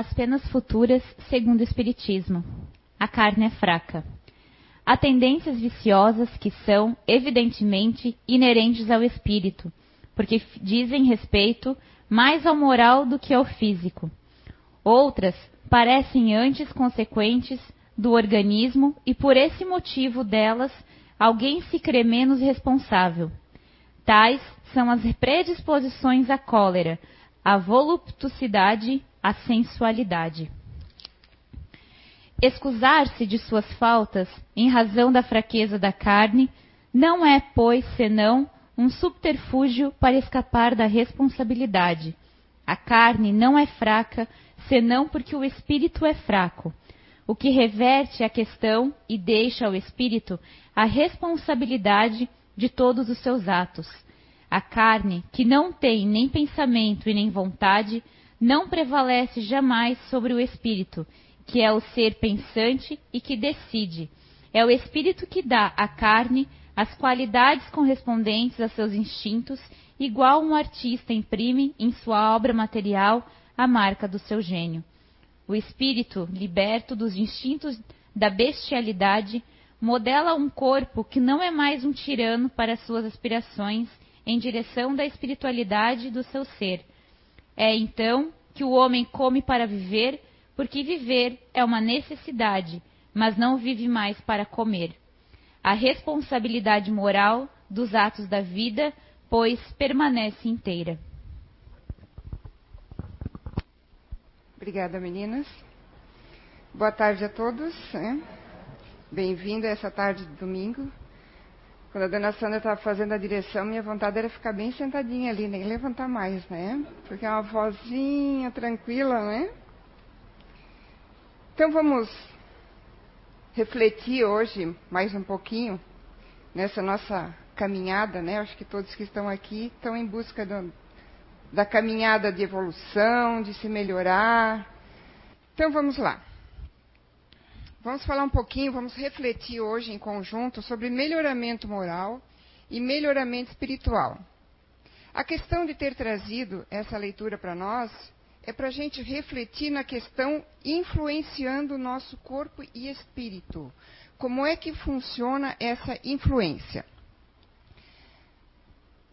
as penas futuras segundo o Espiritismo. A carne é fraca. Há tendências viciosas que são, evidentemente, inerentes ao espírito, porque dizem respeito mais ao moral do que ao físico. Outras parecem antes consequentes do organismo e por esse motivo delas alguém se crê menos responsável. Tais são as predisposições à cólera, à voluptuosidade, à sensualidade. Excusar-se de suas faltas em razão da fraqueza da carne não é, pois, senão um subterfúgio para escapar da responsabilidade. A carne não é fraca senão porque o espírito é fraco, o que reverte a questão e deixa ao espírito a responsabilidade de todos os seus atos. A carne, que não tem nem pensamento e nem vontade, não prevalece jamais sobre o espírito, que é o ser pensante e que decide. É o espírito que dá à carne as qualidades correspondentes a seus instintos, igual um artista imprime em sua obra material a marca do seu gênio. O espírito, liberto dos instintos da bestialidade, modela um corpo que não é mais um tirano para suas aspirações em direção da espiritualidade do seu ser. É então que o homem come para viver, porque viver é uma necessidade, mas não vive mais para comer. A responsabilidade moral dos atos da vida, pois, permanece inteira. Obrigada, meninas. Boa tarde a todos. Né? Bem-vindo a essa tarde de domingo. Quando a dona Sandra estava fazendo a direção, minha vontade era ficar bem sentadinha ali, nem levantar mais, né? Porque é uma vozinha tranquila, né? Então vamos refletir hoje mais um pouquinho nessa nossa caminhada, né? Acho que todos que estão aqui estão em busca do, da caminhada de evolução, de se melhorar. Então vamos lá. Vamos falar um pouquinho, vamos refletir hoje em conjunto sobre melhoramento moral e melhoramento espiritual. A questão de ter trazido essa leitura para nós é para a gente refletir na questão influenciando o nosso corpo e espírito. Como é que funciona essa influência?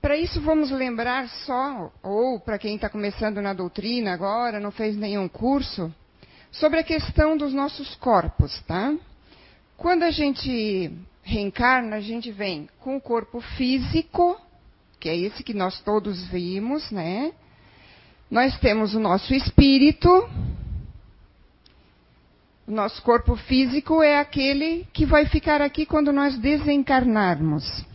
Para isso, vamos lembrar só, ou para quem está começando na doutrina agora, não fez nenhum curso, sobre a questão dos nossos corpos, tá? Quando a gente reencarna, a gente vem com o corpo físico, que é esse que nós todos vimos, né? Nós temos o nosso espírito. O nosso corpo físico é aquele que vai ficar aqui quando nós desencarnarmos.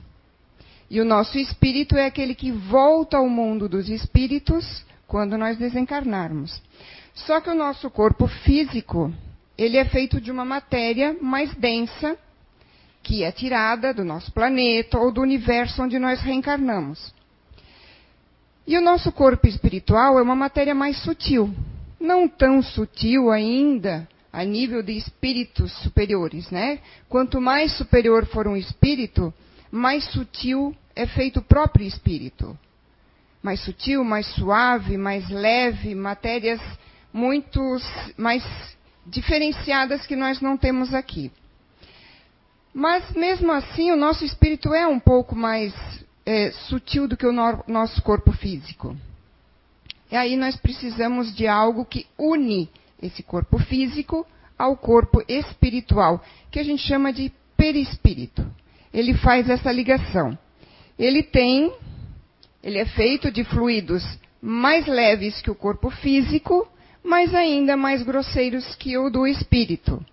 E o nosso espírito é aquele que volta ao mundo dos espíritos quando nós desencarnarmos. Só que o nosso corpo físico, ele é feito de uma matéria mais densa, que é tirada do nosso planeta ou do universo onde nós reencarnamos. E o nosso corpo espiritual é uma matéria mais sutil, não tão sutil ainda a nível de espíritos superiores, né? Quanto mais superior for um espírito, mais sutil é feito o próprio espírito. Mais sutil, mais suave, mais leve, matérias muito mais diferenciadas que nós não temos aqui. Mas mesmo assim, o nosso espírito é um pouco mais é, sutil do que o no nosso corpo físico. E aí nós precisamos de algo que une esse corpo físico ao corpo espiritual, que a gente chama de perispírito. Ele faz essa ligação ele tem, ele é feito de fluidos mais leves que o corpo físico, mas ainda mais grosseiros que o do espírito.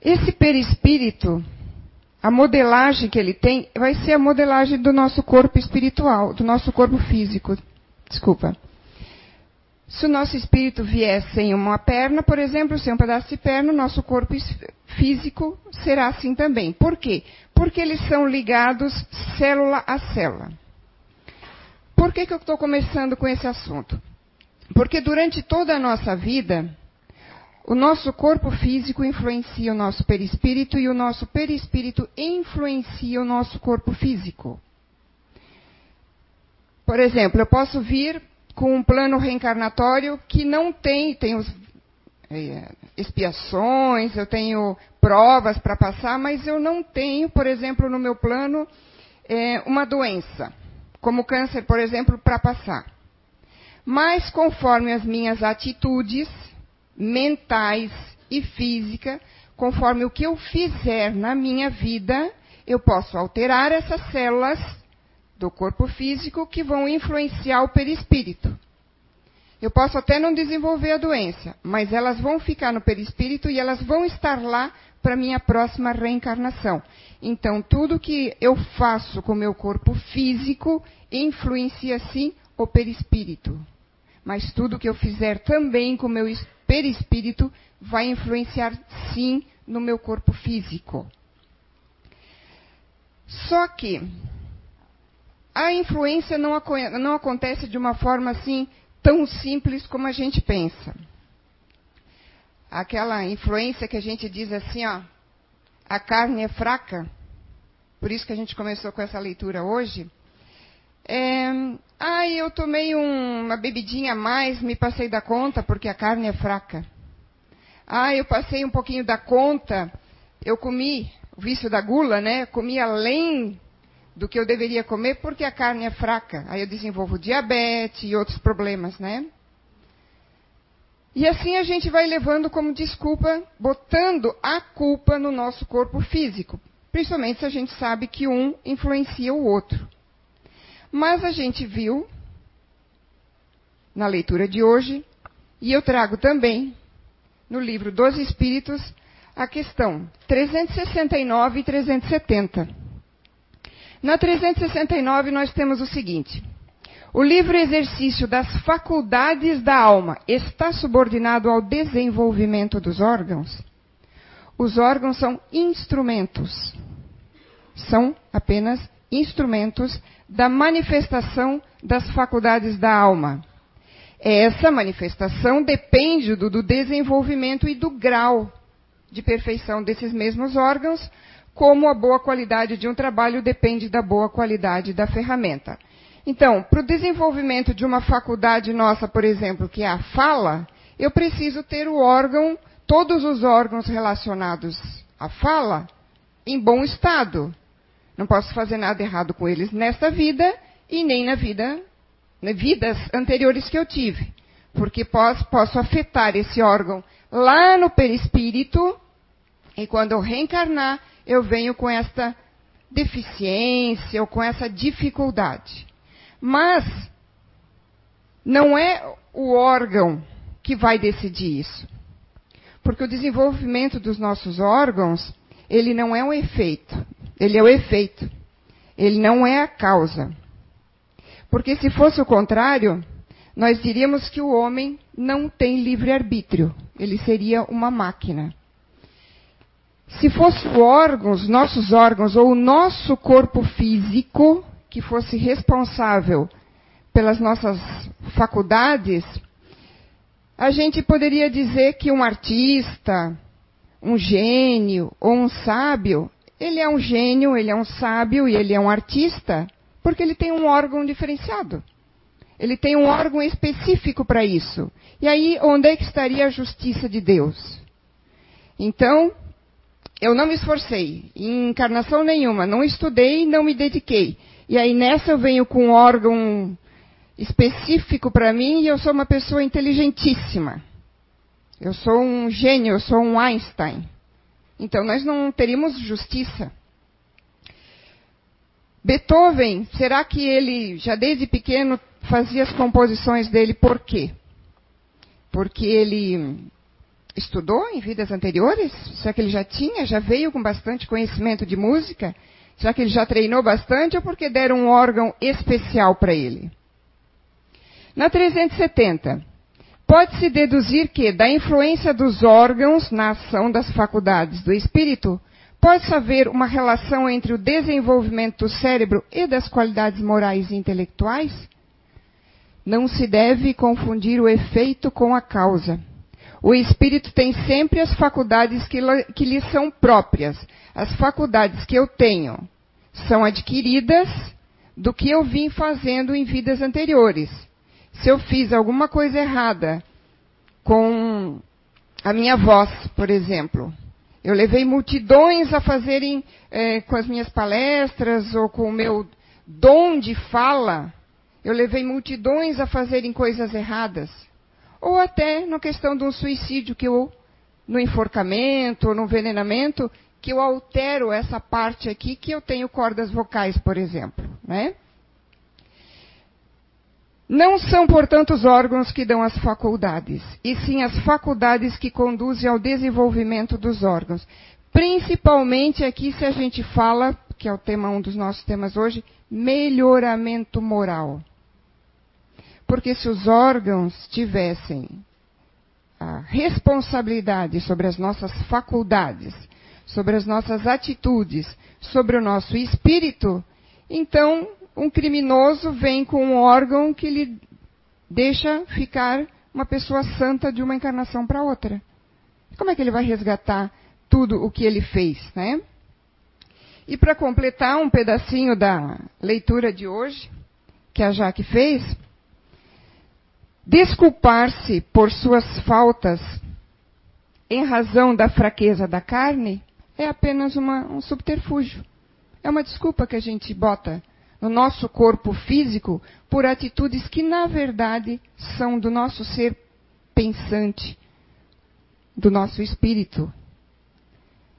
Esse perispírito, a modelagem que ele tem, vai ser a modelagem do nosso corpo espiritual, do nosso corpo físico. Desculpa. Se o nosso espírito vier sem uma perna, por exemplo, sem um pedaço de perna, o nosso corpo físico será assim também. Por quê? Porque eles são ligados célula a célula. Por que, que eu estou começando com esse assunto? Porque durante toda a nossa vida, o nosso corpo físico influencia o nosso perispírito e o nosso perispírito influencia o nosso corpo físico. Por exemplo, eu posso vir com um plano reencarnatório que não tem, tem os, é, expiações, eu tenho provas para passar, mas eu não tenho, por exemplo, no meu plano, é, uma doença, como câncer, por exemplo, para passar. Mas conforme as minhas atitudes mentais e físicas, conforme o que eu fizer na minha vida, eu posso alterar essas células do corpo físico que vão influenciar o perispírito. Eu posso até não desenvolver a doença, mas elas vão ficar no perispírito e elas vão estar lá para minha próxima reencarnação. Então, tudo que eu faço com o meu corpo físico influencia sim o perispírito. Mas tudo que eu fizer também com meu perispírito vai influenciar sim no meu corpo físico. Só que a influência não, não acontece de uma forma assim tão simples como a gente pensa. Aquela influência que a gente diz assim, ó, a carne é fraca, por isso que a gente começou com essa leitura hoje. É, ah, eu tomei um, uma bebidinha a mais, me passei da conta porque a carne é fraca. Ah, eu passei um pouquinho da conta, eu comi, o vício da gula, né? Comi além do que eu deveria comer porque a carne é fraca. Aí eu desenvolvo diabetes e outros problemas, né? E assim a gente vai levando como desculpa, botando a culpa no nosso corpo físico, principalmente se a gente sabe que um influencia o outro. Mas a gente viu na leitura de hoje, e eu trago também no livro dos Espíritos a questão 369 e 370 na 369, nós temos o seguinte: o livre exercício das faculdades da alma está subordinado ao desenvolvimento dos órgãos? Os órgãos são instrumentos. São apenas instrumentos da manifestação das faculdades da alma. Essa manifestação depende do, do desenvolvimento e do grau de perfeição desses mesmos órgãos, como a boa qualidade de um trabalho depende da boa qualidade da ferramenta. Então, para o desenvolvimento de uma faculdade nossa, por exemplo, que é a fala, eu preciso ter o órgão, todos os órgãos relacionados à fala, em bom estado. Não posso fazer nada errado com eles nesta vida e nem na vida, nas vidas anteriores que eu tive. Porque posso, posso afetar esse órgão lá no perispírito, e quando eu reencarnar, eu venho com esta deficiência ou com essa dificuldade. Mas não é o órgão que vai decidir isso. Porque o desenvolvimento dos nossos órgãos, ele não é um efeito, ele é o efeito. Ele não é a causa. Porque se fosse o contrário, nós diríamos que o homem não tem livre-arbítrio. Ele seria uma máquina. Se fosse órgãos, nossos órgãos, ou o nosso corpo físico, que fosse responsável pelas nossas faculdades, a gente poderia dizer que um artista, um gênio ou um sábio, ele é um gênio, ele é um sábio e ele é um artista, porque ele tem um órgão diferenciado. Ele tem um órgão específico para isso. E aí, onde é que estaria a justiça de Deus? Então, eu não me esforcei em encarnação nenhuma, não estudei, não me dediquei. E aí nessa eu venho com um órgão específico para mim e eu sou uma pessoa inteligentíssima. Eu sou um gênio, eu sou um Einstein. Então nós não teríamos justiça. Beethoven, será que ele já desde pequeno fazia as composições dele por quê? Porque ele estudou em vidas anteriores? Será que ele já tinha, já veio com bastante conhecimento de música? Será que ele já treinou bastante ou porque deram um órgão especial para ele? Na 370, pode-se deduzir que, da influência dos órgãos na ação das faculdades do espírito, pode-se haver uma relação entre o desenvolvimento do cérebro e das qualidades morais e intelectuais? Não se deve confundir o efeito com a causa. O espírito tem sempre as faculdades que, que lhe são próprias. As faculdades que eu tenho são adquiridas do que eu vim fazendo em vidas anteriores. Se eu fiz alguma coisa errada com a minha voz, por exemplo, eu levei multidões a fazerem é, com as minhas palestras ou com o meu dom de fala, eu levei multidões a fazerem coisas erradas. Ou até na questão de um suicídio, que eu, no enforcamento ou no envenenamento, que eu altero essa parte aqui que eu tenho cordas vocais, por exemplo. Né? Não são, portanto, os órgãos que dão as faculdades, e sim as faculdades que conduzem ao desenvolvimento dos órgãos. Principalmente aqui, se a gente fala, que é o tema, um dos nossos temas hoje, melhoramento moral. Porque se os órgãos tivessem a responsabilidade sobre as nossas faculdades, sobre as nossas atitudes, sobre o nosso espírito, então um criminoso vem com um órgão que lhe deixa ficar uma pessoa santa de uma encarnação para outra. Como é que ele vai resgatar tudo o que ele fez, né? E para completar um pedacinho da leitura de hoje, que a Jaque fez, desculpar-se por suas faltas em razão da fraqueza da carne é apenas uma, um subterfúgio. É uma desculpa que a gente bota no nosso corpo físico por atitudes que, na verdade, são do nosso ser pensante, do nosso espírito.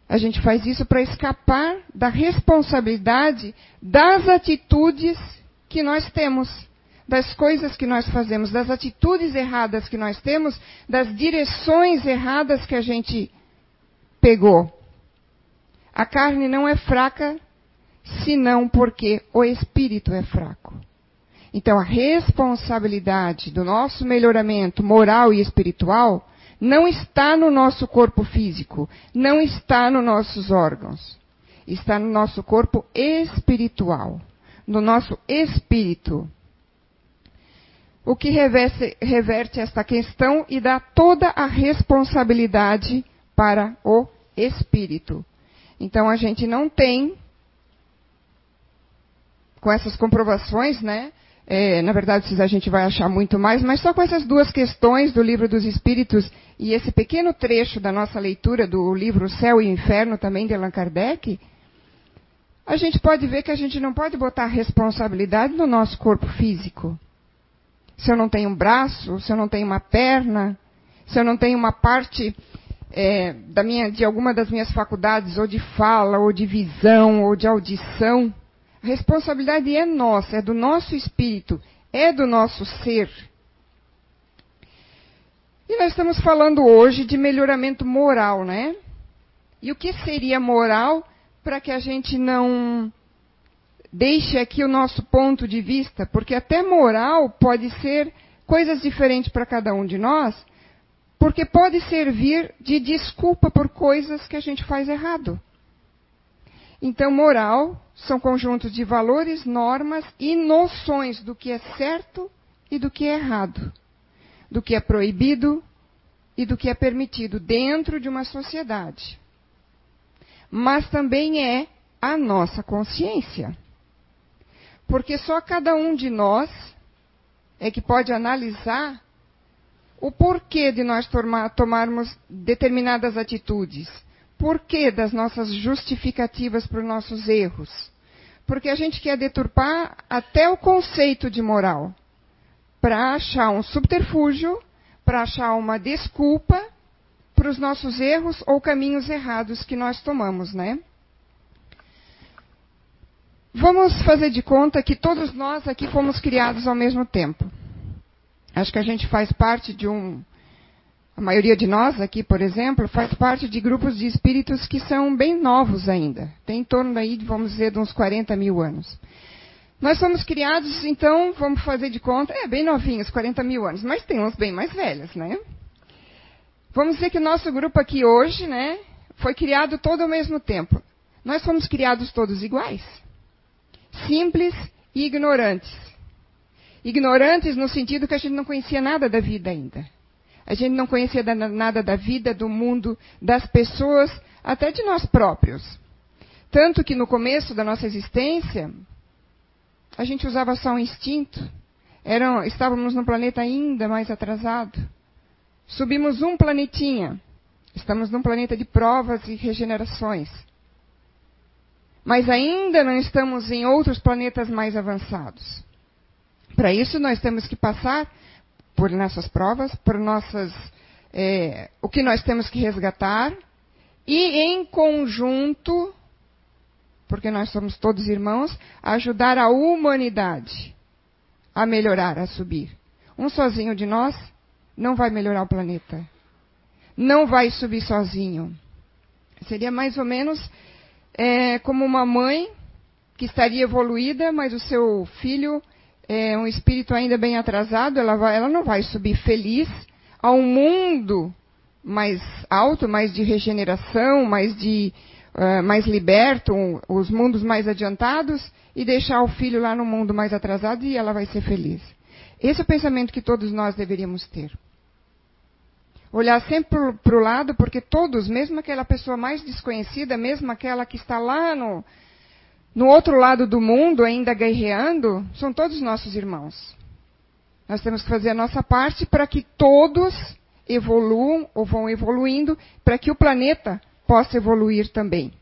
A gente faz isso para escapar da responsabilidade das atitudes que nós temos, das coisas que nós fazemos, das atitudes erradas que nós temos, das direções erradas que a gente pegou. A carne não é fraca senão porque o espírito é fraco. Então, a responsabilidade do nosso melhoramento moral e espiritual não está no nosso corpo físico, não está nos nossos órgãos. Está no nosso corpo espiritual, no nosso espírito. O que reverte, reverte esta questão e dá toda a responsabilidade para o espírito. Então, a gente não tem com essas comprovações, né? É, na verdade, a gente vai achar muito mais, mas só com essas duas questões do livro dos Espíritos e esse pequeno trecho da nossa leitura do livro Céu e Inferno, também de Allan Kardec, a gente pode ver que a gente não pode botar responsabilidade no nosso corpo físico. Se eu não tenho um braço, se eu não tenho uma perna, se eu não tenho uma parte é, da minha, de alguma das minhas faculdades, ou de fala, ou de visão, ou de audição, a responsabilidade é nossa, é do nosso espírito, é do nosso ser. E nós estamos falando hoje de melhoramento moral, né? E o que seria moral para que a gente não deixe aqui o nosso ponto de vista? Porque até moral pode ser coisas diferentes para cada um de nós, porque pode servir de desculpa por coisas que a gente faz errado. Então, moral são conjuntos de valores, normas e noções do que é certo e do que é errado, do que é proibido e do que é permitido dentro de uma sociedade. Mas também é a nossa consciência. Porque só cada um de nós é que pode analisar o porquê de nós tomarmos determinadas atitudes por que das nossas justificativas para os nossos erros? Porque a gente quer deturpar até o conceito de moral para achar um subterfúgio, para achar uma desculpa para os nossos erros ou caminhos errados que nós tomamos, né? Vamos fazer de conta que todos nós aqui fomos criados ao mesmo tempo. Acho que a gente faz parte de um a maioria de nós aqui, por exemplo, faz parte de grupos de espíritos que são bem novos ainda. Tem em torno aí, vamos dizer, de uns 40 mil anos. Nós somos criados, então, vamos fazer de conta, é bem novinhos, 40 mil anos, mas tem uns bem mais velhos, né? Vamos dizer que o nosso grupo aqui hoje, né, foi criado todo ao mesmo tempo. Nós fomos criados todos iguais. Simples e ignorantes. Ignorantes no sentido que a gente não conhecia nada da vida ainda. A gente não conhecia nada da vida, do mundo, das pessoas, até de nós próprios. Tanto que no começo da nossa existência, a gente usava só um instinto. eram, estávamos num planeta ainda mais atrasado. Subimos um planetinha. Estamos num planeta de provas e regenerações. Mas ainda não estamos em outros planetas mais avançados. Para isso, nós temos que passar por nossas provas, por nossas. É, o que nós temos que resgatar, e em conjunto, porque nós somos todos irmãos, ajudar a humanidade a melhorar, a subir. Um sozinho de nós não vai melhorar o planeta. Não vai subir sozinho. Seria mais ou menos é, como uma mãe que estaria evoluída, mas o seu filho é um espírito ainda bem atrasado, ela, vai, ela não vai subir feliz a um mundo mais alto, mais de regeneração, mais de uh, mais liberto, um, os mundos mais adiantados, e deixar o filho lá no mundo mais atrasado e ela vai ser feliz. Esse é o pensamento que todos nós deveríamos ter. Olhar sempre para o lado, porque todos, mesmo aquela pessoa mais desconhecida, mesmo aquela que está lá no, no outro lado do mundo, ainda guerreando, são todos nossos irmãos. Nós temos que fazer a nossa parte para que todos evoluam ou vão evoluindo, para que o planeta possa evoluir também.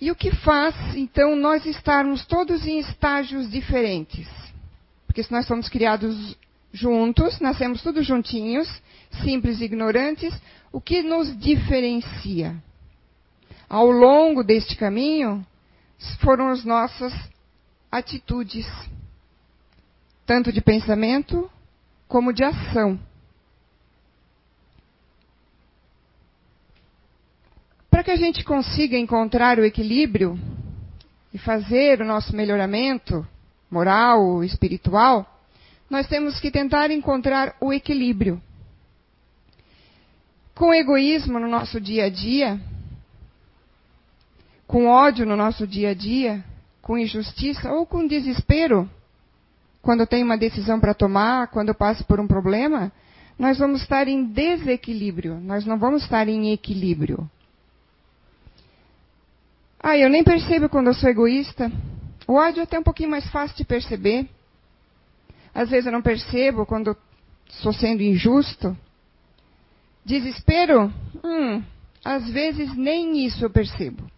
E o que faz, então, nós estarmos todos em estágios diferentes? Porque se nós somos criados juntos, nascemos todos juntinhos, simples e ignorantes, o que nos diferencia? Ao longo deste caminho, foram as nossas atitudes, tanto de pensamento como de ação. Para que a gente consiga encontrar o equilíbrio e fazer o nosso melhoramento moral, espiritual, nós temos que tentar encontrar o equilíbrio. Com egoísmo no nosso dia a dia, com ódio no nosso dia a dia, com injustiça ou com desespero, quando tenho uma decisão para tomar, quando eu passo por um problema, nós vamos estar em desequilíbrio, nós não vamos estar em equilíbrio. Ah, eu nem percebo quando eu sou egoísta. O ódio é até um pouquinho mais fácil de perceber. Às vezes eu não percebo quando estou sendo injusto. Desespero? Hum, às vezes nem isso eu percebo.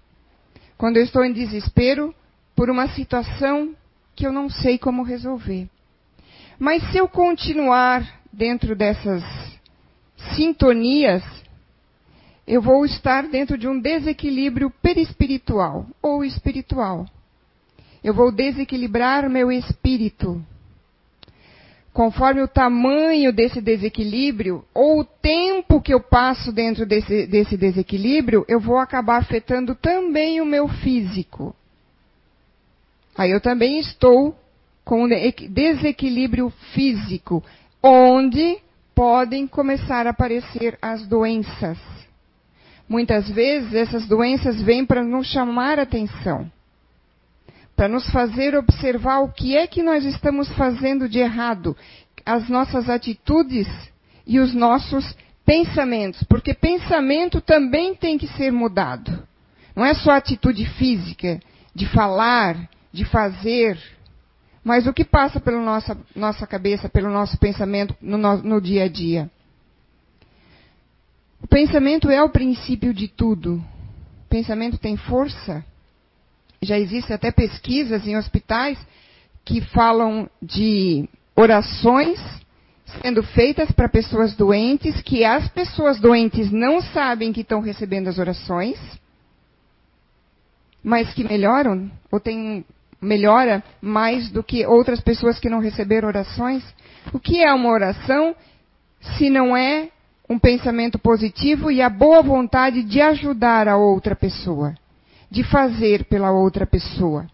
Quando eu estou em desespero por uma situação que eu não sei como resolver. Mas se eu continuar dentro dessas sintonias, eu vou estar dentro de um desequilíbrio perispiritual ou espiritual. Eu vou desequilibrar meu espírito. Conforme o tamanho desse desequilíbrio, ou o tempo que eu passo dentro desse, desse desequilíbrio, eu vou acabar afetando também o meu físico. Aí eu também estou com desequilíbrio físico, onde podem começar a aparecer as doenças. Muitas vezes essas doenças vêm para nos chamar atenção, para nos fazer observar o que é que nós estamos fazendo de errado, as nossas atitudes e os nossos pensamentos, porque pensamento também tem que ser mudado. Não é só atitude física, de falar, de fazer, mas o que passa pela nossa, nossa cabeça, pelo nosso pensamento no, no dia a dia. O pensamento é o princípio de tudo. O pensamento tem força. Já existem até pesquisas em hospitais que falam de orações sendo feitas para pessoas doentes, que as pessoas doentes não sabem que estão recebendo as orações, mas que melhoram ou têm melhora mais do que outras pessoas que não receberam orações. O que é uma oração se não é um pensamento positivo e a boa vontade de ajudar a outra pessoa, de fazer pela outra pessoa.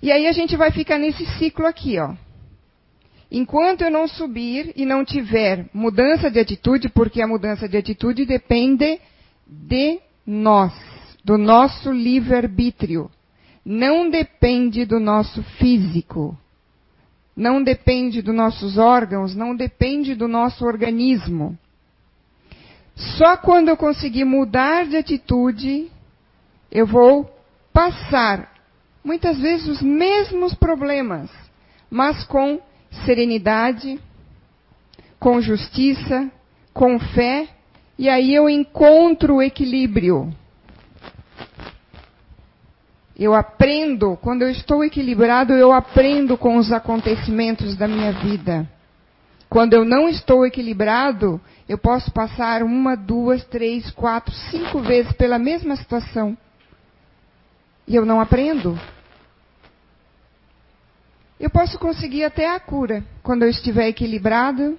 E aí a gente vai ficar nesse ciclo aqui, ó. Enquanto eu não subir e não tiver mudança de atitude, porque a mudança de atitude depende de nós, do nosso livre-arbítrio. Não depende do nosso físico. Não depende dos nossos órgãos, não depende do nosso organismo. Só quando eu conseguir mudar de atitude, eu vou passar muitas vezes os mesmos problemas, mas com serenidade, com justiça, com fé, e aí eu encontro o equilíbrio. Eu aprendo, quando eu estou equilibrado, eu aprendo com os acontecimentos da minha vida. Quando eu não estou equilibrado, eu posso passar uma, duas, três, quatro, cinco vezes pela mesma situação. E eu não aprendo. Eu posso conseguir até a cura quando eu estiver equilibrado.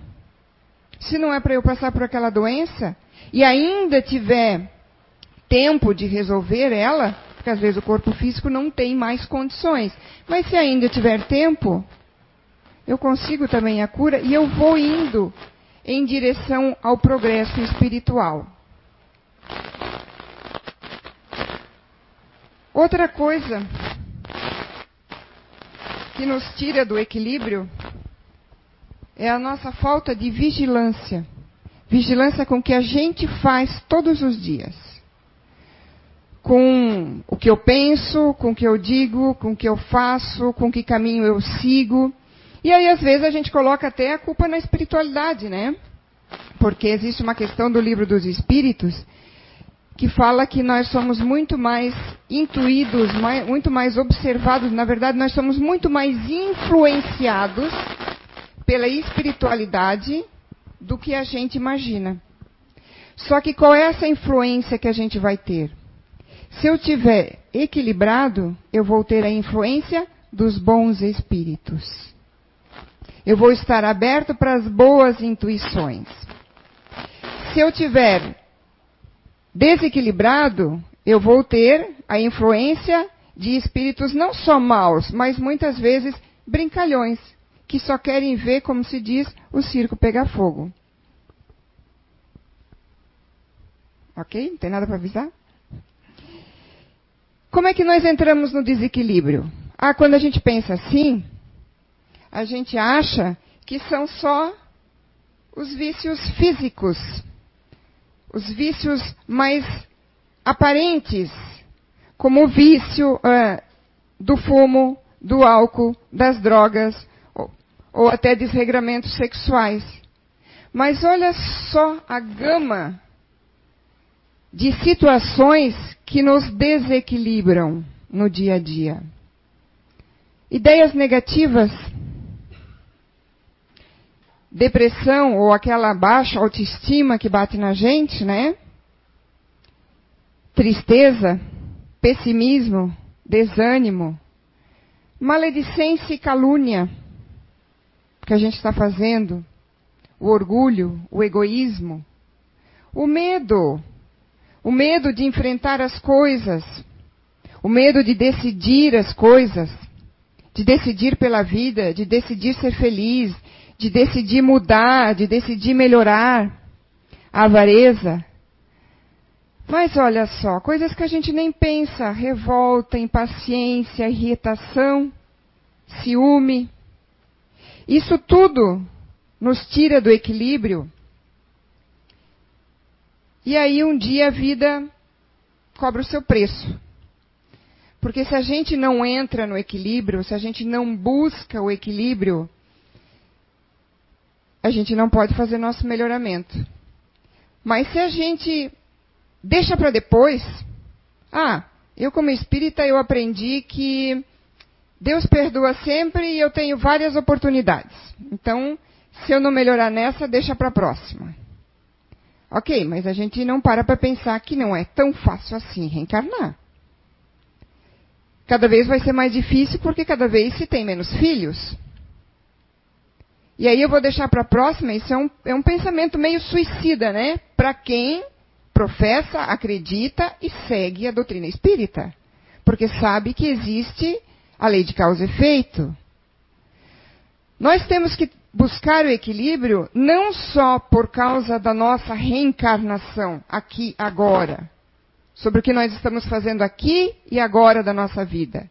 Se não é para eu passar por aquela doença e ainda tiver tempo de resolver ela, porque às vezes o corpo físico não tem mais condições. Mas se ainda tiver tempo, eu consigo também a cura e eu vou indo em direção ao progresso espiritual. Outra coisa que nos tira do equilíbrio é a nossa falta de vigilância. Vigilância com o que a gente faz todos os dias. Com o que eu penso, com o que eu digo, com o que eu faço, com que caminho eu sigo. E aí, às vezes, a gente coloca até a culpa na espiritualidade, né? Porque existe uma questão do livro dos Espíritos que fala que nós somos muito mais intuídos, mais, muito mais observados. Na verdade, nós somos muito mais influenciados pela espiritualidade do que a gente imagina. Só que qual é essa influência que a gente vai ter? Se eu tiver equilibrado, eu vou ter a influência dos bons espíritos. Eu vou estar aberto para as boas intuições. Se eu tiver desequilibrado, eu vou ter a influência de espíritos não só maus, mas muitas vezes brincalhões, que só querem ver, como se diz, o circo pegar fogo. Ok? Não tem nada para avisar? Como é que nós entramos no desequilíbrio? Ah, quando a gente pensa assim, a gente acha que são só os vícios físicos, os vícios mais aparentes, como o vício uh, do fumo, do álcool, das drogas, ou, ou até desregramentos sexuais. Mas olha só a gama de situações que nos desequilibram no dia a dia. Ideias negativas depressão ou aquela baixa autoestima que bate na gente, né? Tristeza, pessimismo, desânimo, maledicência e calúnia que a gente está fazendo, o orgulho, o egoísmo, o medo, o medo de enfrentar as coisas, o medo de decidir as coisas, de decidir pela vida, de decidir ser feliz, de decidir mudar, de decidir melhorar, a avareza. Mas olha só, coisas que a gente nem pensa: revolta, impaciência, irritação, ciúme. Isso tudo nos tira do equilíbrio. E aí um dia a vida cobra o seu preço. Porque se a gente não entra no equilíbrio, se a gente não busca o equilíbrio, a gente não pode fazer nosso melhoramento. Mas se a gente deixa para depois, ah, eu como espírita eu aprendi que Deus perdoa sempre e eu tenho várias oportunidades. Então, se eu não melhorar nessa, deixa para a próxima. Ok, mas a gente não para para pensar que não é tão fácil assim reencarnar. Cada vez vai ser mais difícil porque cada vez se tem menos filhos. E aí eu vou deixar para a próxima, isso é um, é um pensamento meio suicida, né? Para quem professa, acredita e segue a doutrina espírita. Porque sabe que existe a lei de causa e efeito. Nós temos que buscar o equilíbrio não só por causa da nossa reencarnação aqui agora, sobre o que nós estamos fazendo aqui e agora da nossa vida,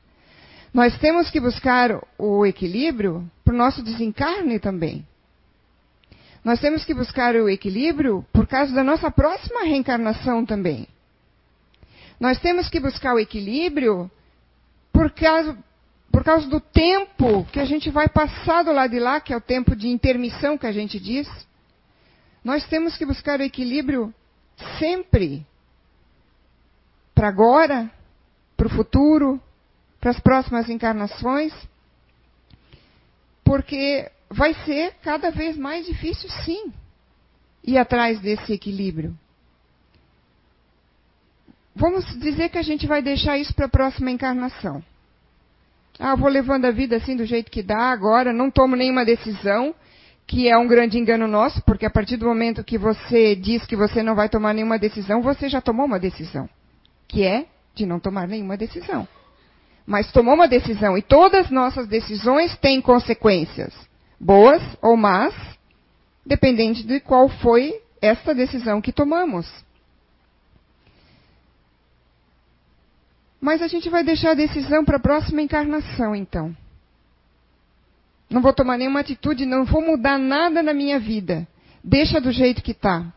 nós temos que buscar o equilíbrio para o nosso desencarne também. Nós temos que buscar o equilíbrio por causa da nossa próxima reencarnação também. Nós temos que buscar o equilíbrio por causa, por causa do tempo que a gente vai passar do lado de lá, que é o tempo de intermissão que a gente diz, nós temos que buscar o equilíbrio sempre. Para agora, para o futuro, para as próximas encarnações. Porque vai ser cada vez mais difícil, sim, ir atrás desse equilíbrio. Vamos dizer que a gente vai deixar isso para a próxima encarnação. Ah, vou levando a vida assim do jeito que dá agora, não tomo nenhuma decisão, que é um grande engano nosso, porque a partir do momento que você diz que você não vai tomar nenhuma decisão, você já tomou uma decisão, que é de não tomar nenhuma decisão. Mas tomou uma decisão e todas nossas decisões têm consequências, boas ou más, dependente de qual foi esta decisão que tomamos. Mas a gente vai deixar a decisão para a próxima encarnação, então. Não vou tomar nenhuma atitude, não vou mudar nada na minha vida. Deixa do jeito que está.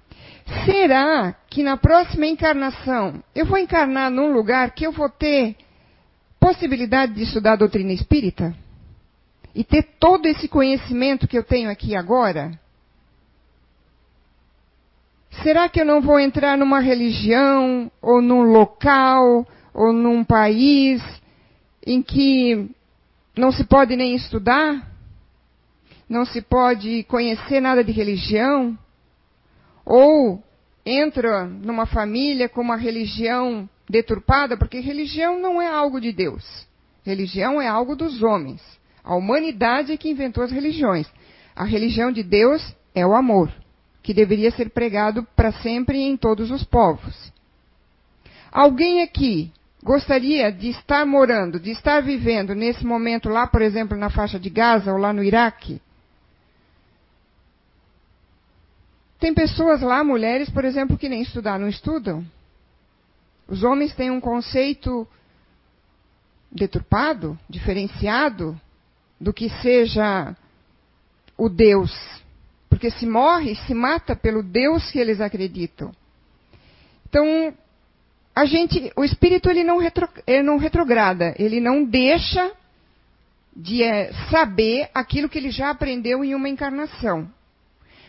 Será que na próxima encarnação eu vou encarnar num lugar que eu vou ter possibilidade de estudar a doutrina espírita? E ter todo esse conhecimento que eu tenho aqui agora? Será que eu não vou entrar numa religião, ou num local, ou num país em que não se pode nem estudar? não se pode conhecer nada de religião, ou entra numa família com uma religião deturpada, porque religião não é algo de Deus. Religião é algo dos homens. A humanidade é que inventou as religiões. A religião de Deus é o amor, que deveria ser pregado para sempre em todos os povos. Alguém aqui gostaria de estar morando, de estar vivendo nesse momento lá, por exemplo, na faixa de Gaza ou lá no Iraque? Tem pessoas lá, mulheres, por exemplo, que nem estudar não estudam. Os homens têm um conceito deturpado, diferenciado do que seja o Deus. Porque se morre, se mata pelo Deus que eles acreditam. Então, a gente, o espírito ele não, retro, ele não retrograda, ele não deixa de é, saber aquilo que ele já aprendeu em uma encarnação.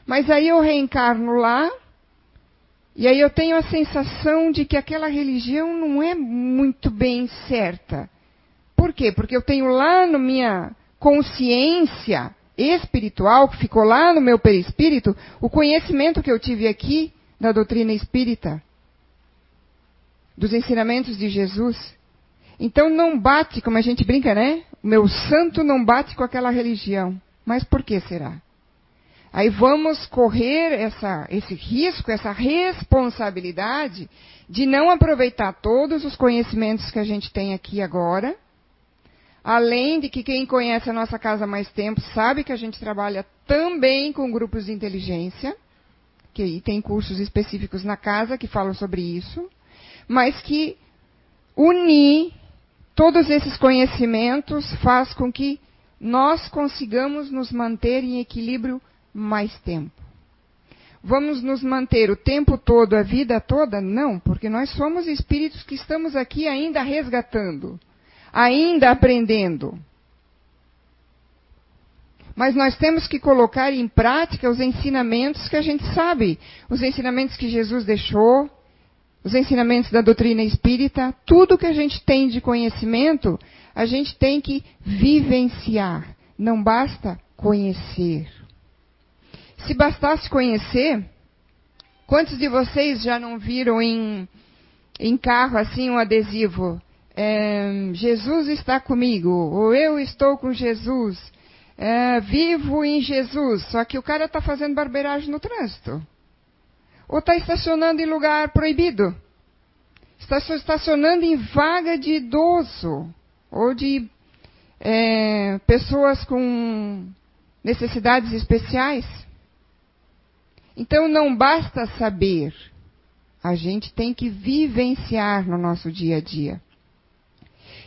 Mas aí eu reencarno lá, e aí eu tenho a sensação de que aquela religião não é muito bem certa. Por quê? Porque eu tenho lá na minha consciência espiritual, que ficou lá no meu perispírito, o conhecimento que eu tive aqui da doutrina espírita, dos ensinamentos de Jesus. Então não bate, como a gente brinca, né? O meu santo não bate com aquela religião. Mas por que será? Aí vamos correr essa, esse risco, essa responsabilidade de não aproveitar todos os conhecimentos que a gente tem aqui agora. Além de que quem conhece a nossa casa há mais tempo sabe que a gente trabalha também com grupos de inteligência, que tem cursos específicos na casa que falam sobre isso, mas que unir todos esses conhecimentos faz com que nós consigamos nos manter em equilíbrio mais tempo. Vamos nos manter o tempo todo, a vida toda? Não, porque nós somos espíritos que estamos aqui ainda resgatando, ainda aprendendo. Mas nós temos que colocar em prática os ensinamentos que a gente sabe, os ensinamentos que Jesus deixou, os ensinamentos da doutrina espírita, tudo que a gente tem de conhecimento, a gente tem que vivenciar. Não basta conhecer. Se bastasse conhecer, quantos de vocês já não viram em, em carro assim um adesivo? É, Jesus está comigo, ou eu estou com Jesus, é, vivo em Jesus, só que o cara está fazendo barbeiragem no trânsito. Ou está estacionando em lugar proibido. Está estacionando em vaga de idoso, ou de é, pessoas com necessidades especiais. Então não basta saber, a gente tem que vivenciar no nosso dia a dia.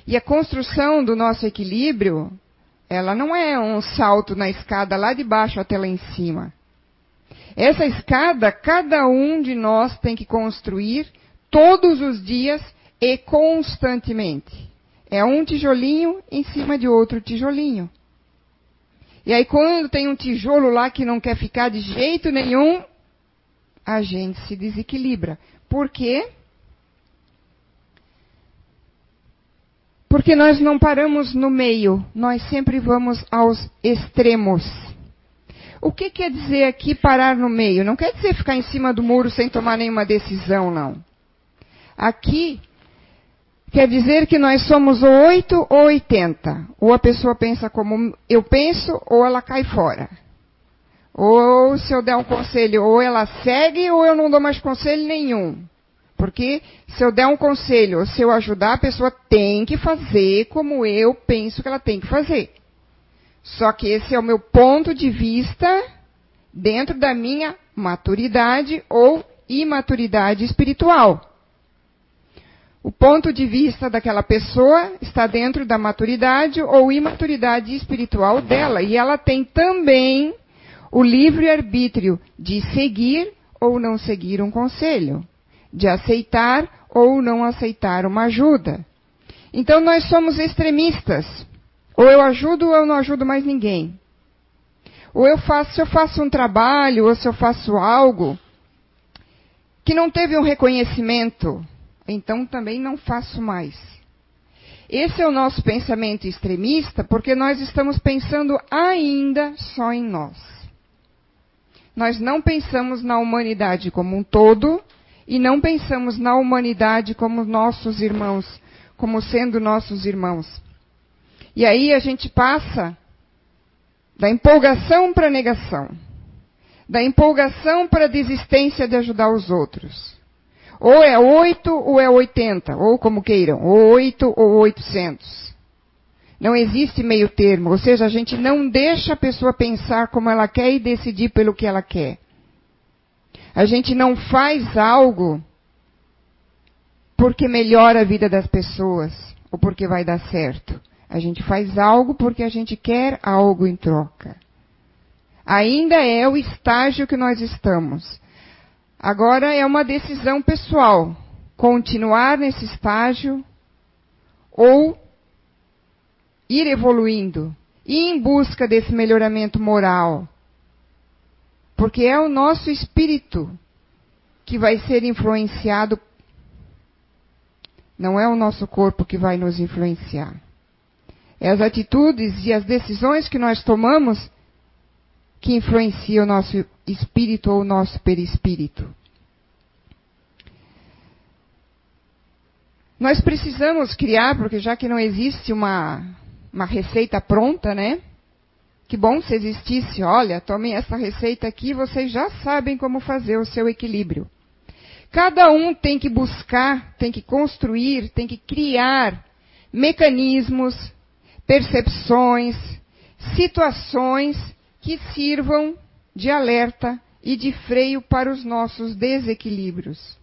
E a construção do nosso equilíbrio, ela não é um salto na escada lá de baixo até lá em cima. Essa escada, cada um de nós tem que construir todos os dias e constantemente. É um tijolinho em cima de outro tijolinho. E aí, quando tem um tijolo lá que não quer ficar de jeito nenhum, a gente se desequilibra. Por quê? Porque nós não paramos no meio, nós sempre vamos aos extremos. O que quer dizer aqui parar no meio? Não quer dizer ficar em cima do muro sem tomar nenhuma decisão, não. Aqui quer dizer que nós somos ou 8 ou 80. Ou a pessoa pensa como eu penso, ou ela cai fora. Ou se eu der um conselho, ou ela segue, ou eu não dou mais conselho nenhum. Porque se eu der um conselho, se eu ajudar, a pessoa tem que fazer como eu penso que ela tem que fazer. Só que esse é o meu ponto de vista dentro da minha maturidade ou imaturidade espiritual. O ponto de vista daquela pessoa está dentro da maturidade ou imaturidade espiritual dela. E ela tem também o livre arbítrio de seguir ou não seguir um conselho de aceitar ou não aceitar uma ajuda. Então nós somos extremistas. Ou eu ajudo ou eu não ajudo mais ninguém. Ou eu faço, se eu faço um trabalho, ou se eu faço algo que não teve um reconhecimento, então também não faço mais. Esse é o nosso pensamento extremista, porque nós estamos pensando ainda só em nós. Nós não pensamos na humanidade como um todo, e não pensamos na humanidade como nossos irmãos, como sendo nossos irmãos. E aí a gente passa da empolgação para a negação, da empolgação para a desistência de ajudar os outros. Ou é oito ou é oitenta, ou como queiram, ou oito ou oitocentos. Não existe meio termo, ou seja, a gente não deixa a pessoa pensar como ela quer e decidir pelo que ela quer. A gente não faz algo porque melhora a vida das pessoas ou porque vai dar certo. A gente faz algo porque a gente quer algo em troca. Ainda é o estágio que nós estamos. Agora é uma decisão pessoal. Continuar nesse estágio ou ir evoluindo, ir em busca desse melhoramento moral, porque é o nosso espírito que vai ser influenciado. Não é o nosso corpo que vai nos influenciar. É as atitudes e as decisões que nós tomamos que influenciam o nosso espírito ou o nosso perispírito. Nós precisamos criar, porque já que não existe uma, uma receita pronta, né? Que bom se existisse, olha, tomem essa receita aqui, vocês já sabem como fazer o seu equilíbrio. Cada um tem que buscar, tem que construir, tem que criar mecanismos, percepções, situações que sirvam de alerta e de freio para os nossos desequilíbrios.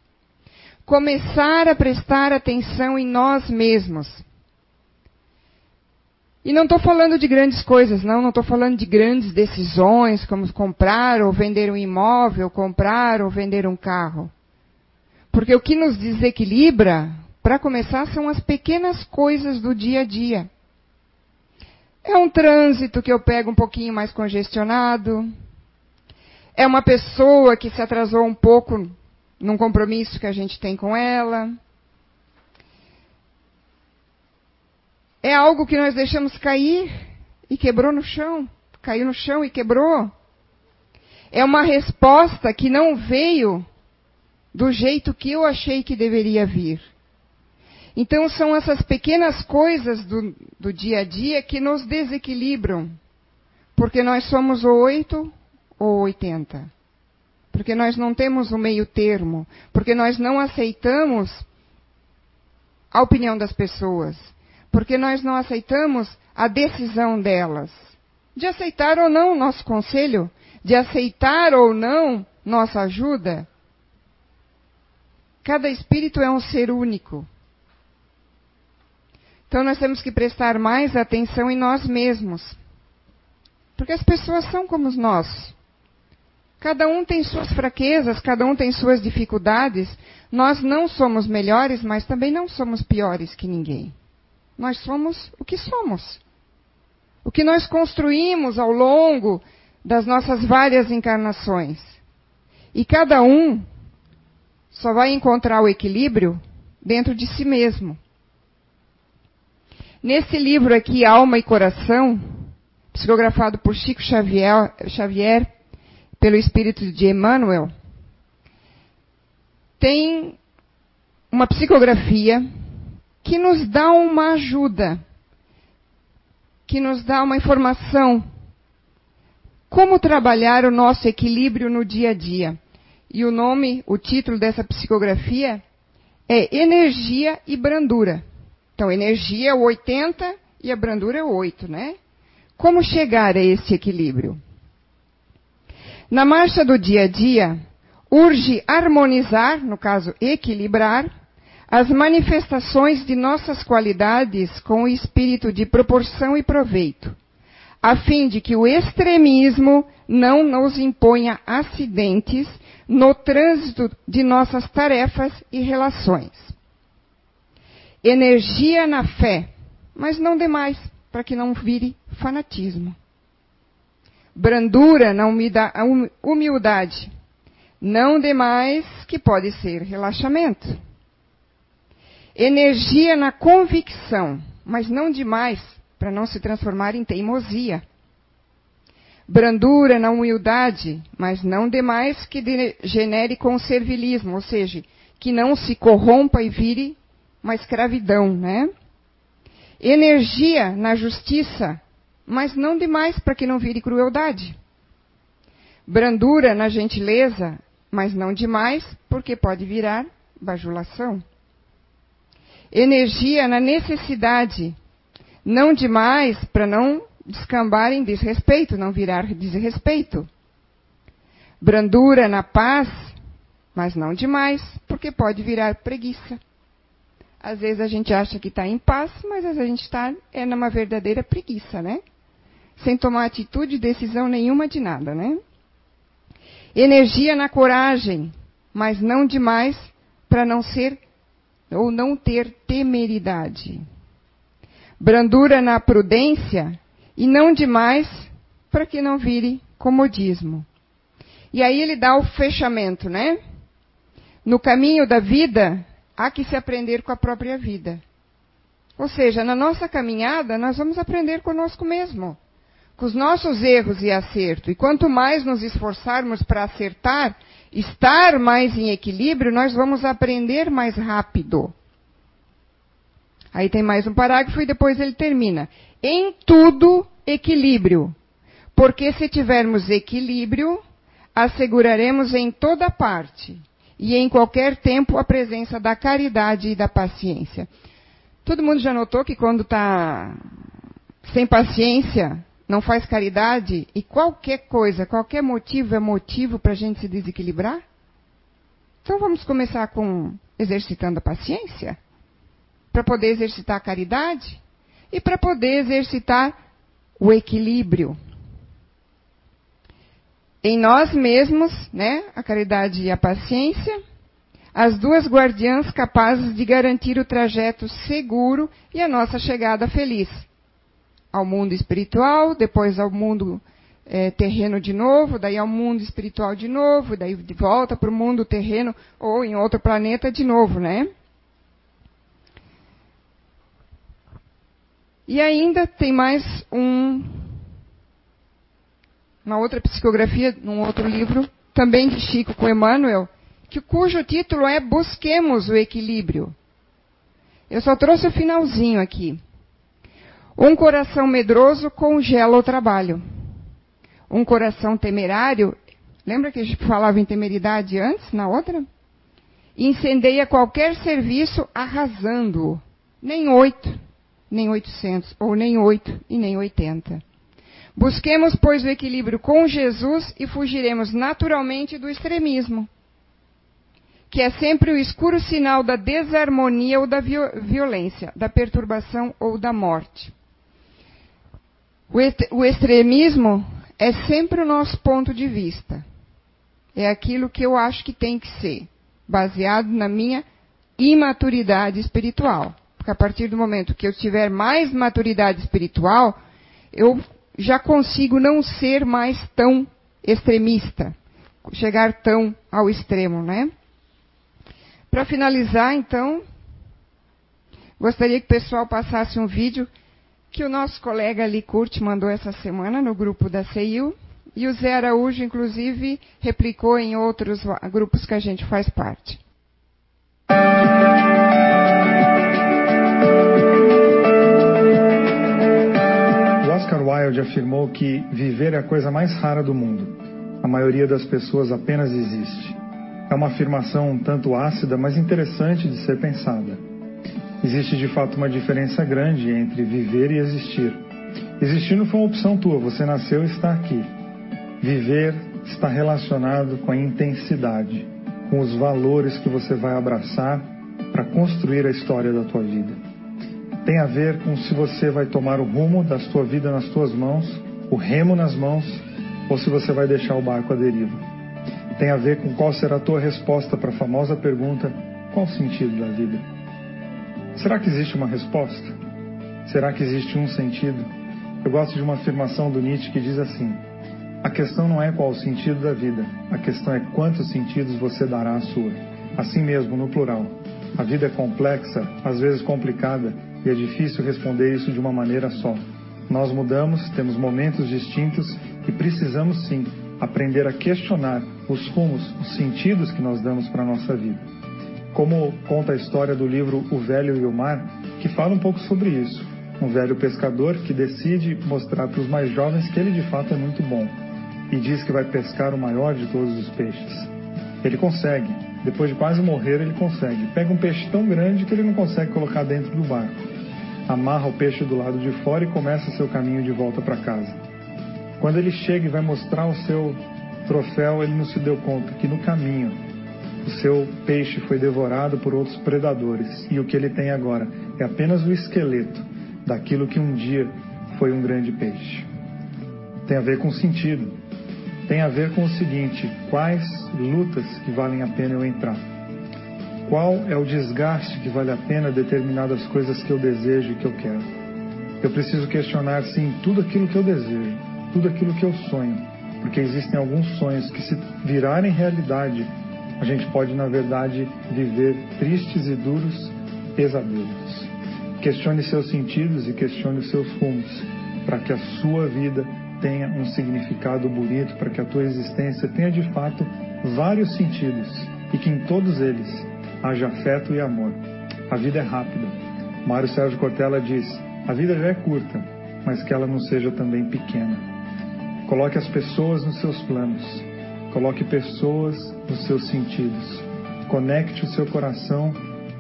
Começar a prestar atenção em nós mesmos. E não estou falando de grandes coisas, não, não estou falando de grandes decisões, como comprar ou vender um imóvel, comprar ou vender um carro. Porque o que nos desequilibra, para começar, são as pequenas coisas do dia a dia. É um trânsito que eu pego um pouquinho mais congestionado. É uma pessoa que se atrasou um pouco num compromisso que a gente tem com ela. É algo que nós deixamos cair e quebrou no chão. Caiu no chão e quebrou. É uma resposta que não veio do jeito que eu achei que deveria vir. Então são essas pequenas coisas do, do dia a dia que nos desequilibram. Porque nós somos oito ou oitenta. Porque nós não temos o meio termo. Porque nós não aceitamos a opinião das pessoas porque nós não aceitamos a decisão delas de aceitar ou não nosso conselho, de aceitar ou não nossa ajuda. Cada espírito é um ser único. Então nós temos que prestar mais atenção em nós mesmos. Porque as pessoas são como nós. Cada um tem suas fraquezas, cada um tem suas dificuldades. Nós não somos melhores, mas também não somos piores que ninguém. Nós somos o que somos. O que nós construímos ao longo das nossas várias encarnações. E cada um só vai encontrar o equilíbrio dentro de si mesmo. Nesse livro aqui, Alma e Coração, psicografado por Chico Xavier, Xavier pelo espírito de Emmanuel, tem uma psicografia que nos dá uma ajuda, que nos dá uma informação como trabalhar o nosso equilíbrio no dia a dia. E o nome, o título dessa psicografia é Energia e Brandura. Então, energia é o 80 e a brandura é o 8, né? Como chegar a esse equilíbrio? Na marcha do dia a dia, urge harmonizar, no caso, equilibrar, as manifestações de nossas qualidades com o espírito de proporção e proveito, a fim de que o extremismo não nos imponha acidentes no trânsito de nossas tarefas e relações. Energia na fé, mas não demais, para que não vire fanatismo. Brandura na humildade, não demais, que pode ser relaxamento. Energia na convicção, mas não demais, para não se transformar em teimosia brandura na humildade, mas não demais que genere com servilismo, ou seja, que não se corrompa e vire uma escravidão, né? Energia na justiça, mas não demais para que não vire crueldade. Brandura na gentileza, mas não demais, porque pode virar bajulação. Energia na necessidade, não demais para não descambar em desrespeito, não virar desrespeito. Brandura na paz, mas não demais, porque pode virar preguiça. Às vezes a gente acha que está em paz, mas às vezes a gente está é numa verdadeira preguiça, né? Sem tomar atitude, decisão nenhuma de nada, né? Energia na coragem, mas não demais para não ser ou não ter temeridade. Brandura na prudência, e não demais para que não vire comodismo. E aí ele dá o fechamento, né? No caminho da vida, há que se aprender com a própria vida. Ou seja, na nossa caminhada, nós vamos aprender conosco mesmo, com os nossos erros e acerto. E quanto mais nos esforçarmos para acertar, estar mais em equilíbrio, nós vamos aprender mais rápido. Aí tem mais um parágrafo e depois ele termina. Em tudo, equilíbrio. Porque se tivermos equilíbrio, asseguraremos em toda parte e em qualquer tempo a presença da caridade e da paciência. Todo mundo já notou que quando está sem paciência, não faz caridade e qualquer coisa, qualquer motivo é motivo para a gente se desequilibrar? Então vamos começar com exercitando a paciência? para poder exercitar a caridade e para poder exercitar o equilíbrio. Em nós mesmos, né, a caridade e a paciência, as duas guardiãs capazes de garantir o trajeto seguro e a nossa chegada feliz. Ao mundo espiritual, depois ao mundo é, terreno de novo, daí ao mundo espiritual de novo, daí de volta para o mundo terreno ou em outro planeta de novo, né? E ainda tem mais um, uma outra psicografia, num outro livro, também de Chico com Emmanuel, que, cujo título é Busquemos o Equilíbrio. Eu só trouxe o finalzinho aqui. Um coração medroso congela o trabalho. Um coração temerário, lembra que a gente falava em temeridade antes, na outra? Incendeia qualquer serviço arrasando-o. Nem oito nem 800, ou nem 8 e nem 80. Busquemos, pois, o equilíbrio com Jesus e fugiremos naturalmente do extremismo, que é sempre o escuro sinal da desarmonia ou da violência, da perturbação ou da morte. O extremismo é sempre o nosso ponto de vista. É aquilo que eu acho que tem que ser, baseado na minha imaturidade espiritual. Porque a partir do momento que eu tiver mais maturidade espiritual, eu já consigo não ser mais tão extremista, chegar tão ao extremo, né? Para finalizar, então, gostaria que o pessoal passasse um vídeo que o nosso colega ali Kurt mandou essa semana no grupo da CEIU, e o Zé Araújo, inclusive, replicou em outros grupos que a gente faz parte. Oscar Wilde afirmou que viver é a coisa mais rara do mundo. A maioria das pessoas apenas existe. É uma afirmação um tanto ácida, mas interessante de ser pensada. Existe de fato uma diferença grande entre viver e existir. Existir não foi uma opção tua, você nasceu e está aqui. Viver está relacionado com a intensidade, com os valores que você vai abraçar para construir a história da tua vida. Tem a ver com se você vai tomar o rumo da sua vida nas tuas mãos, o remo nas mãos, ou se você vai deixar o barco à deriva. Tem a ver com qual será a tua resposta para a famosa pergunta: qual o sentido da vida? Será que existe uma resposta? Será que existe um sentido? Eu gosto de uma afirmação do Nietzsche que diz assim: a questão não é qual o sentido da vida, a questão é quantos sentidos você dará à sua. Assim mesmo, no plural. A vida é complexa, às vezes complicada, e é difícil responder isso de uma maneira só. Nós mudamos, temos momentos distintos e precisamos sim aprender a questionar os rumos, os sentidos que nós damos para a nossa vida. Como conta a história do livro O Velho e o Mar, que fala um pouco sobre isso. Um velho pescador que decide mostrar para os mais jovens que ele de fato é muito bom e diz que vai pescar o maior de todos os peixes. Ele consegue. Depois de quase morrer, ele consegue. Pega um peixe tão grande que ele não consegue colocar dentro do barco. Amarra o peixe do lado de fora e começa seu caminho de volta para casa. Quando ele chega e vai mostrar o seu troféu, ele não se deu conta que no caminho o seu peixe foi devorado por outros predadores e o que ele tem agora é apenas o esqueleto daquilo que um dia foi um grande peixe. Tem a ver com sentido tem a ver com o seguinte: quais lutas que valem a pena eu entrar? Qual é o desgaste que vale a pena determinadas coisas que eu desejo e que eu quero? Eu preciso questionar, sim, tudo aquilo que eu desejo, tudo aquilo que eu sonho, porque existem alguns sonhos que, se virarem realidade, a gente pode, na verdade, viver tristes e duros pesadelos. Questione seus sentidos e questione seus rumos, para que a sua vida tenha um significado bonito, para que a tua existência tenha de fato vários sentidos e que em todos eles haja afeto e amor. A vida é rápida. Mário Sérgio Cortella diz: a vida já é curta, mas que ela não seja também pequena. Coloque as pessoas nos seus planos, coloque pessoas nos seus sentidos, conecte o seu coração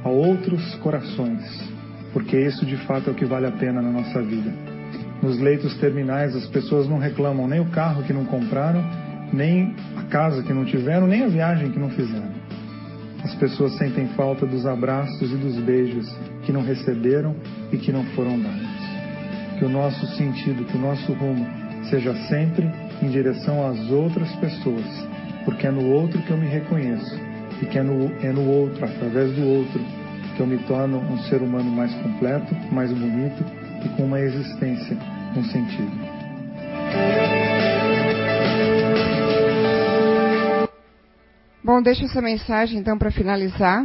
a outros corações, porque isso de fato é o que vale a pena na nossa vida nos leitos terminais as pessoas não reclamam nem o carro que não compraram, nem a casa que não tiveram, nem a viagem que não fizeram. As pessoas sentem falta dos abraços e dos beijos que não receberam e que não foram dados. Que o nosso sentido, que o nosso rumo seja sempre em direção às outras pessoas, porque é no outro que eu me reconheço e que é no, é no outro, através do outro, que eu me torno um ser humano mais completo, mais bonito e com uma existência com sentido. Bom, deixo essa mensagem então para finalizar,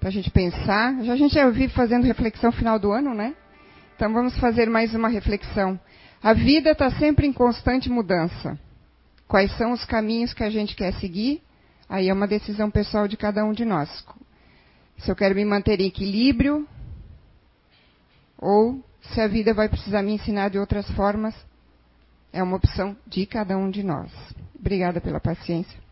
para a gente pensar. Já a gente já ouviu fazendo reflexão final do ano, né? Então vamos fazer mais uma reflexão. A vida está sempre em constante mudança. Quais são os caminhos que a gente quer seguir? Aí é uma decisão pessoal de cada um de nós. Se eu quero me manter em equilíbrio, ou se a vida vai precisar me ensinar de outras formas, é uma opção de cada um de nós. Obrigada pela paciência.